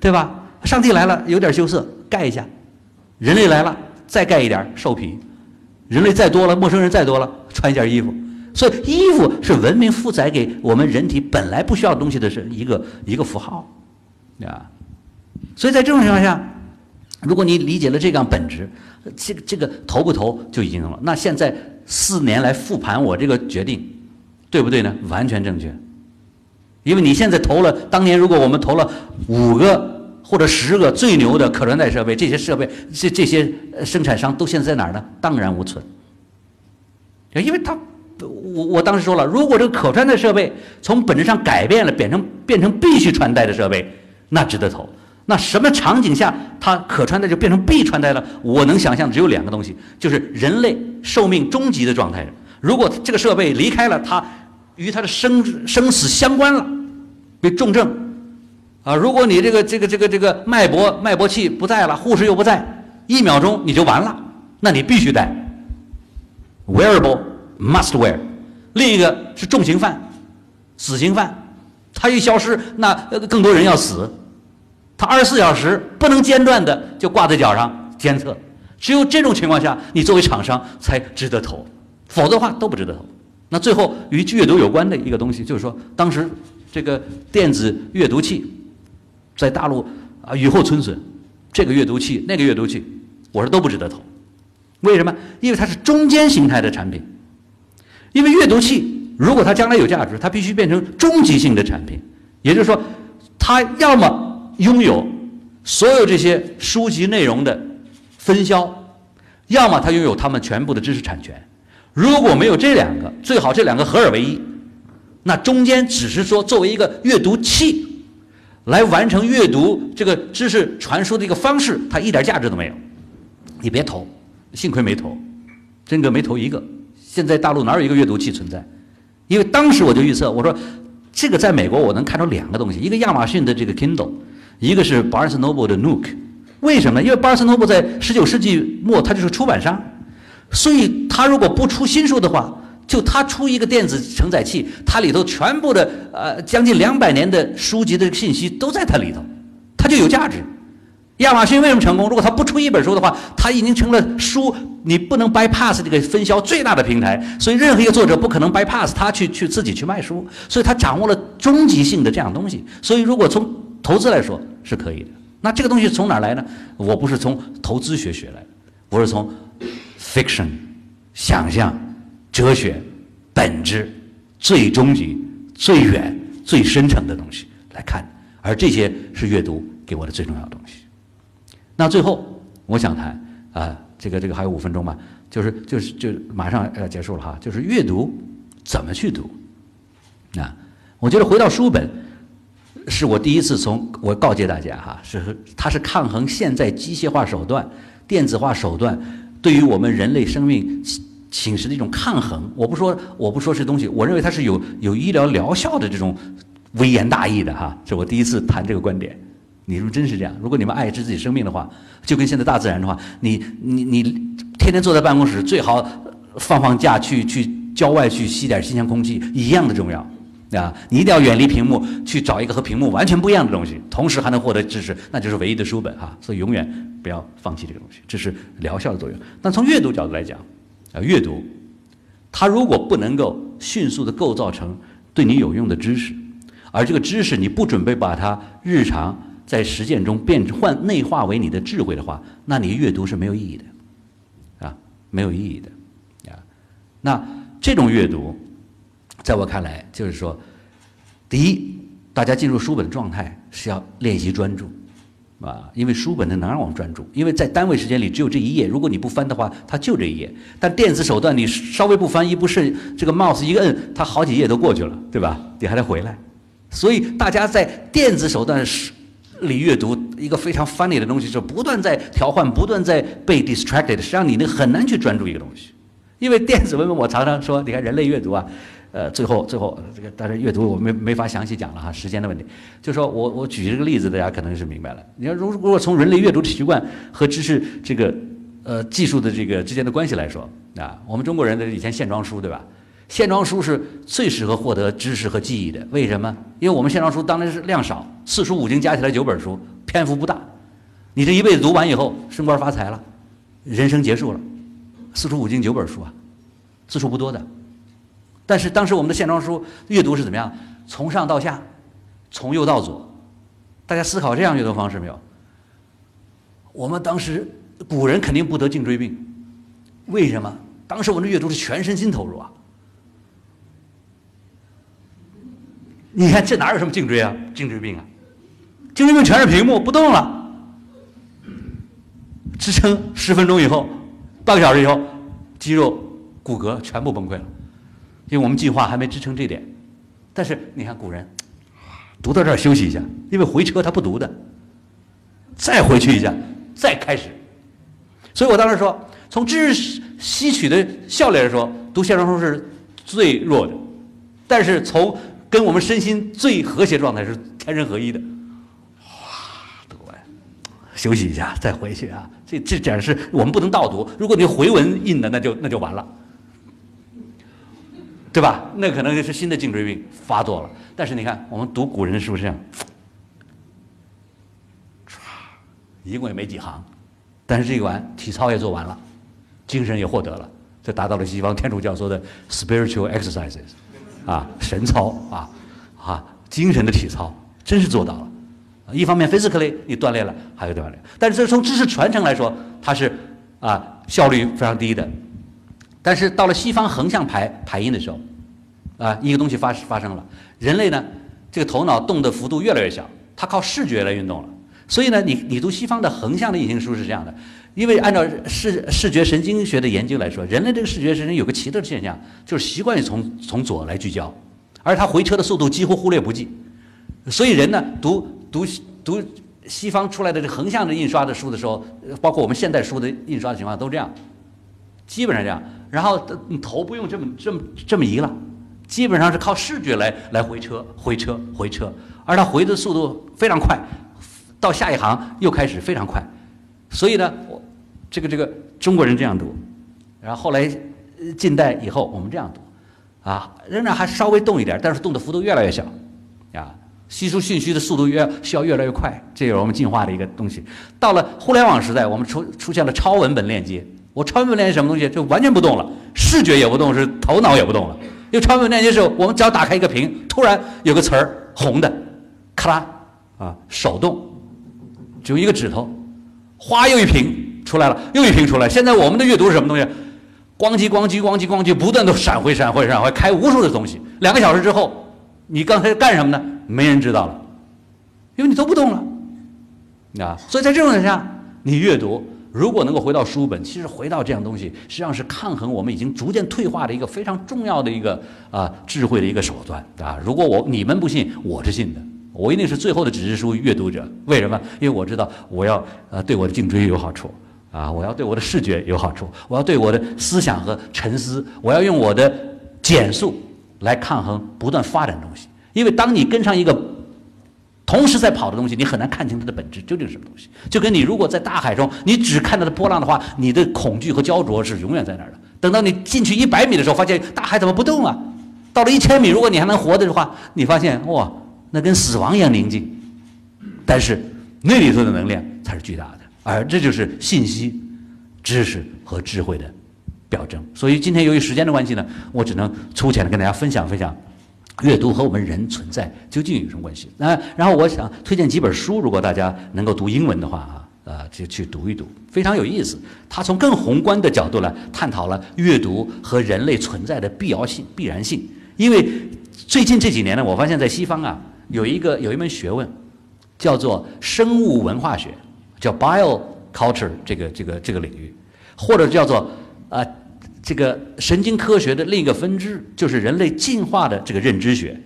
对吧？上帝来了，有点羞涩，盖一下；人类来了，再盖一点兽皮；人类再多了，陌生人再多了，穿一件衣服。所以，衣服是文明负载给我们人体本来不需要东西的是一个一个符号，啊。所以在这种情况下。如果你理解了这样本质，这个这个投不投就已经了。那现在四年来复盘我这个决定，对不对呢？完全正确。因为你现在投了，当年如果我们投了五个或者十个最牛的可穿戴设备，这些设备这这些生产商都现在在哪儿呢？荡然无存。因为他，我我当时说了，如果这个可穿戴设备从本质上改变了，变成变成必须穿戴的设备，那值得投。那什么场景下它可穿戴就变成必穿戴了？我能想象只有两个东西，就是人类寿命终极的状态。如果这个设备离开了它，与它的生生死相关了，被重症啊，如果你这个这个这个这个脉搏脉搏器不在了，护士又不在，一秒钟你就完了，那你必须戴。Wearable must wear。另一个是重刑犯、死刑犯，他一消失，那更多人要死。他二十四小时不能间断的就挂在脚上监测，只有这种情况下，你作为厂商才值得投，否则的话都不值得投。那最后与阅读有关的一个东西，就是说当时这个电子阅读器在大陆啊雨后春笋，这个阅读器那个阅读器，我说都不值得投。为什么？因为它是中间形态的产品。因为阅读器如果它将来有价值，它必须变成终极性的产品，也就是说，它要么。拥有所有这些书籍内容的分销，要么它拥有他们全部的知识产权。如果没有这两个，最好这两个合二为一。那中间只是说作为一个阅读器，来完成阅读这个知识传输的一个方式，它一点价值都没有。你别投，幸亏没投，真哥没投一个。现在大陆哪有一个阅读器存在？因为当时我就预测，我说这个在美国我能看到两个东西，一个亚马逊的这个 Kindle。一个是 Barnes Noble 的 Nook，为什么？因为 Barnes Noble 在十九世纪末，它就是出版商，所以它如果不出新书的话，就他出一个电子承载器，它里头全部的呃将近两百年的书籍的信息都在它里头，它就有价值。亚马逊为什么成功？如果他不出一本书的话，他已经成了书你不能 bypass 这个分销最大的平台。所以任何一个作者不可能 bypass 他去去自己去卖书，所以他掌握了终极性的这样东西。所以如果从投资来说是可以的。那这个东西从哪来呢？我不是从投资学学来的，我是从 fiction 想象、哲学、本质、最终极、最远、最深层的东西来看。而这些是阅读给我的最重要的东西。那最后，我想谈啊，这个这个还有五分钟吧，就是就是就马上要结束了哈，就是阅读怎么去读啊？我觉得回到书本，是我第一次从我告诫大家哈，是它是抗衡现在机械化手段、电子化手段对于我们人类生命侵蚀的一种抗衡。我不说我不说这东西，我认为它是有有医疗疗效的这种微言大义的哈，这我第一次谈这个观点。你说真是这样？如果你们爱惜自己生命的话，就跟现在大自然的话，你你你天天坐在办公室，最好放放假去去郊外去吸点新鲜空气，一样的重要啊！你一定要远离屏幕，去找一个和屏幕完全不一样的东西，同时还能获得知识，那就是唯一的书本哈。所以永远不要放弃这个东西，这是疗效的作用。但从阅读角度来讲，啊，阅读。它如果不能够迅速的构造成对你有用的知识，而这个知识你不准备把它日常。在实践中变换内化为你的智慧的话，那你阅读是没有意义的，啊，没有意义的，啊，那这种阅读，在我看来就是说，第一，大家进入书本状态是要练习专注，啊，因为书本它能让我们专注，因为在单位时间里只有这一页，如果你不翻的话，它就这一页，但电子手段你稍微不翻一不慎，这个 mouse 一个摁，它好几页都过去了，对吧？你还得回来，所以大家在电子手段。里阅读一个非常 funny 的东西，是不断在调换，不断在被 distracted，实际上你那很难去专注一个东西，因为电子文本我常常说，你看人类阅读啊，呃，最后最后这个但是阅读我没没法详细讲了哈，时间的问题，就说我我举这个例子，大家可能是明白了。你要如如果从人类阅读的习惯和知识这个呃技术的这个之间的关系来说啊，我们中国人的以前线装书对吧？线装书是最适合获得知识和记忆的，为什么？因为我们线装书当然是量少，四书五经加起来九本书，篇幅不大。你这一辈子读完以后，升官发财了，人生结束了。四书五经九本书啊，字数不多的。但是当时我们的线装书阅读是怎么样？从上到下，从右到左。大家思考这样阅读方式没有？我们当时古人肯定不得颈椎病，为什么？当时我们的阅读是全身心投入啊。你看这哪有什么颈椎啊？颈椎病啊，颈椎病全是屏幕不动了，支撑十分钟以后，半个小时以后，肌肉骨骼全部崩溃了，因为我们进化还没支撑这点。但是你看古人，读到这儿休息一下，因为回车他不读的，再回去一下，再开始。所以我当时说，从知识吸取的效率来说，读线装书是最弱的，但是从跟我们身心最和谐状态是天人合一的，哇，读完休息一下再回去啊！这这点是我们不能倒读，如果你回文印的，那就那就完了，对吧？那可能就是新的颈椎病发作了。但是你看，我们读古人是不是这样？唰，一共也没几行，但是这一完体操也做完了，精神也获得了，这达到了西方天主教说的 spiritual exercises。啊，神操啊，啊，精神的体操，真是做到了。一方面，physically 你锻炼了，还有锻炼。但是这从知识传承来说，它是啊效率非常低的。但是到了西方横向排排印的时候，啊，一个东西发发生了，人类呢这个头脑动的幅度越来越小，它靠视觉来运动了。所以呢，你你读西方的横向的印行书是这样的。因为按照视视觉神经学的研究来说，人类这个视觉神经有个奇特的现象，就是习惯于从从左来聚焦，而它回车的速度几乎忽略不计。所以人呢，读读读西方出来的这横向的印刷的书的时候，包括我们现代书的印刷的情况都这样，基本上这样。然后头不用这么这么这么移了，基本上是靠视觉来来回车回车回车，而它回的速度非常快，到下一行又开始非常快。所以呢，我。这个这个中国人这样读，然后后来近代以后我们这样读，啊，仍然还稍微动一点，但是动的幅度越来越小，啊，吸收信息的速度越需要越来越快，这是我们进化的一个东西。到了互联网时代，我们出出现了超文本链接。我超文本链接什么东西？就完全不动了，视觉也不动，是头脑也不动了。因为超文本链接是我们只要打开一个屏，突然有个词儿红的，咔啦啊，手动，只有一个指头，哗又一屏出来了，又一屏出来。现在我们的阅读是什么东西？咣叽咣叽咣叽咣叽，不断的闪回闪回闪回，开无数的东西。两个小时之后，你刚才干什么呢？没人知道了，因为你都不动了，啊，所以在这种情况下，你阅读如果能够回到书本，其实回到这样东西，实际上是抗衡我们已经逐渐退化的一个非常重要的一个啊智慧的一个手段啊。如果我你们不信，我是信的，我一定是最后的纸质书阅读者。为什么？因为我知道我要呃对我的颈椎有好处。啊！我要对我的视觉有好处，我要对我的思想和沉思，我要用我的减速来抗衡不断发展东西。因为当你跟上一个同时在跑的东西，你很难看清它的本质究竟是什么东西。就跟你如果在大海中，你只看到的波浪的话，你的恐惧和焦灼是永远在那儿的。等到你进去一百米的时候，发现大海怎么不动啊？到了一千米，如果你还能活着的话，你发现哇，那跟死亡一样宁静。但是那里头的能量才是巨大的。而这就是信息、知识和智慧的表征。所以今天由于时间的关系呢，我只能粗浅的跟大家分享分享，阅读和我们人存在究竟有什么关系。那然后我想推荐几本书，如果大家能够读英文的话啊，呃，就去读一读，非常有意思。它从更宏观的角度来探讨了阅读和人类存在的必要性、必然性。因为最近这几年呢，我发现在西方啊，有一个有一门学问叫做生物文化学。叫 bio culture 这个这个这个领域，或者叫做啊这个神经科学的另一个分支，就是人类进化的这个认知学。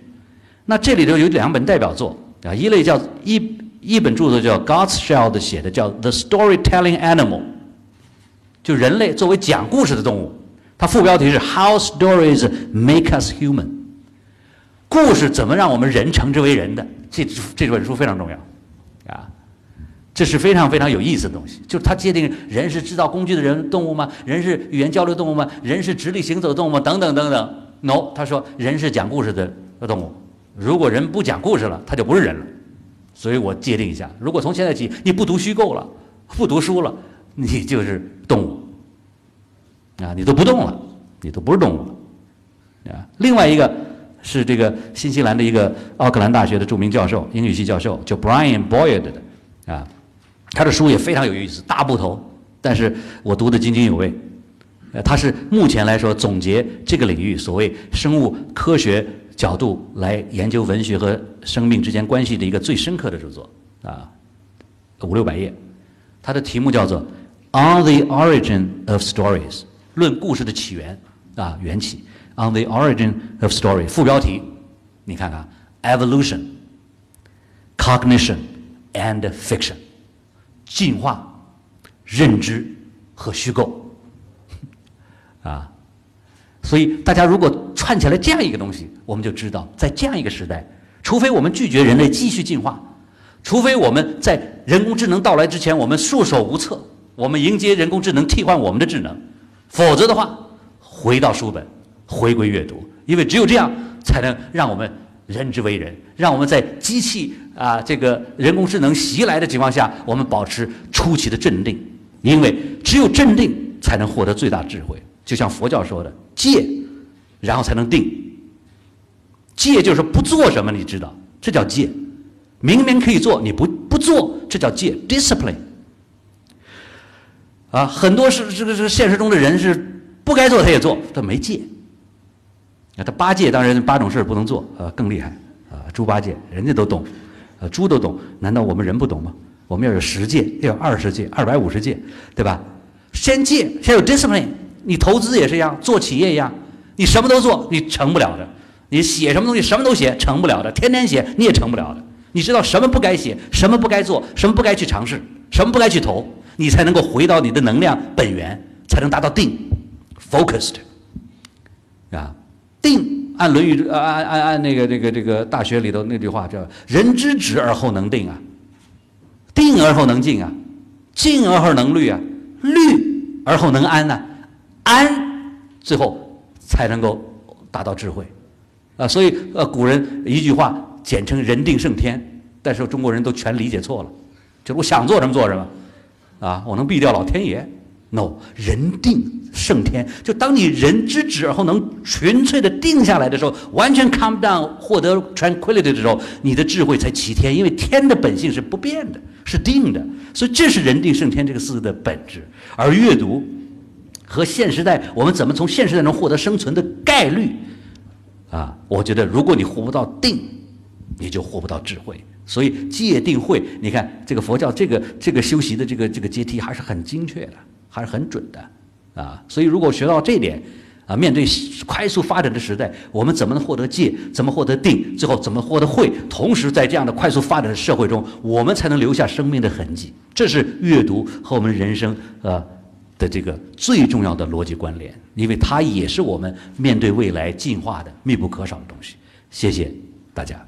那这里头有两本代表作啊，一类叫一一本著作叫 Gottschall 写的叫 The Storytelling Animal，就人类作为讲故事的动物，它副标题是 How Stories Make Us Human，故事怎么让我们人称之为人的？这这本书非常重要。这是非常非常有意思的东西，就是它界定人是制造工具的人动物吗？人是语言交流动物吗？人是直立行走的动物吗？等等等等。No，他说人是讲故事的动物。如果人不讲故事了，他就不是人了。所以我界定一下，如果从现在起你不读虚构了，不读书了，你就是动物。啊，你都不动了，你都不是动物了。啊，另外一个是这个新西兰的一个奥克兰大学的著名教授，英语系教授，叫 Brian Boyd 的，啊。他的书也非常有意思，大部头，但是我读得津津有味。呃，他是目前来说总结这个领域所谓生物科学角度来研究文学和生命之间关系的一个最深刻的著作啊，五六百页。他的题目叫做《On the Origin of Stories》，论故事的起源啊缘起。On the Origin of Story，副标题，你看看，Evolution, Cognition and Fiction。进化、认知和虚构，啊，所以大家如果串起来这样一个东西，我们就知道，在这样一个时代，除非我们拒绝人类继续进化，除非我们在人工智能到来之前我们束手无策，我们迎接人工智能替换我们的智能，否则的话，回到书本，回归阅读，因为只有这样才能让我们。人之为人，让我们在机器啊这个人工智能袭来的情况下，我们保持出奇的镇定，因为只有镇定才能获得最大智慧。就像佛教说的戒，然后才能定。戒就是不做什么，你知道，这叫戒。明明可以做，你不不做，这叫戒，discipline。啊，很多是这个是现实中的人是不该做他也做，他没戒。他八戒当然八种事不能做，呃，更厉害，啊，猪八戒人家都懂，呃，猪都懂，难道我们人不懂吗？我们要有十戒，要有二十戒，二百五十戒，对吧？先戒，先有 discipline。你投资也是一样，做企业一样，你什么都做，你成不了的。你写什么东西，什么都写，成不了的。天天写，你也成不了的。你知道什么不该写，什么不该做，什么不该去尝试，什么不该去投，你才能够回到你的能量本源，才能达到定，focused，啊。定，按《论语》按按按按那个这个这个大学里头那句话叫“人之止而后能定啊，定而后能静啊，静而后能虑啊，虑而后能安呐，安最后才能够达到智慧啊。所以呃，古人一句话简称人定胜天，但是中国人都全理解错了，就是我想做什么做什么，啊，我能避掉老天爷？No，人定胜天，就当你人知止而后能纯粹的定下来的时候，完全 calm down，获得 tranquility 的时候，你的智慧才齐天，因为天的本性是不变的，是定的，所以这是人定胜天这个四个的本质。而阅读和现时代，我们怎么从现时代中获得生存的概率？啊，我觉得如果你活不到定，你就活不到智慧。所以戒定慧，你看这个佛教这个这个修习的这个这个阶梯还是很精确的，还是很准的啊。所以如果学到这点啊，面对快速发展的时代，我们怎么能获得戒？怎么获得定？最后怎么获得慧？同时在这样的快速发展的社会中，我们才能留下生命的痕迹。这是阅读和我们人生呃。的这个最重要的逻辑关联，因为它也是我们面对未来进化的密不可少的东西。谢谢大家。